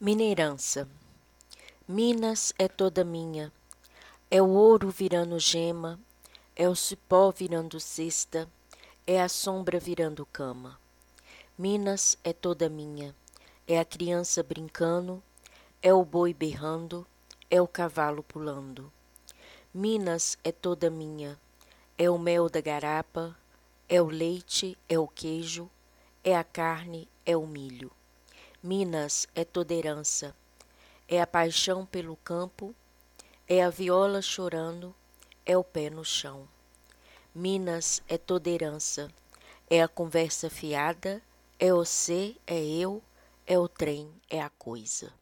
Mineirança Minas é toda minha, é o ouro virando gema, é o cipó virando cesta, é a sombra virando cama. Minas é toda minha, é a criança brincando, é o boi berrando, é o cavalo pulando. Minas é toda minha, é o mel da garapa, é o leite, é o queijo, é a carne, é o milho. Minas é toda herança, é a paixão pelo campo, é a viola chorando, é o pé no chão. Minas é toda herança, é a conversa fiada, é você, é eu, é o trem, é a coisa.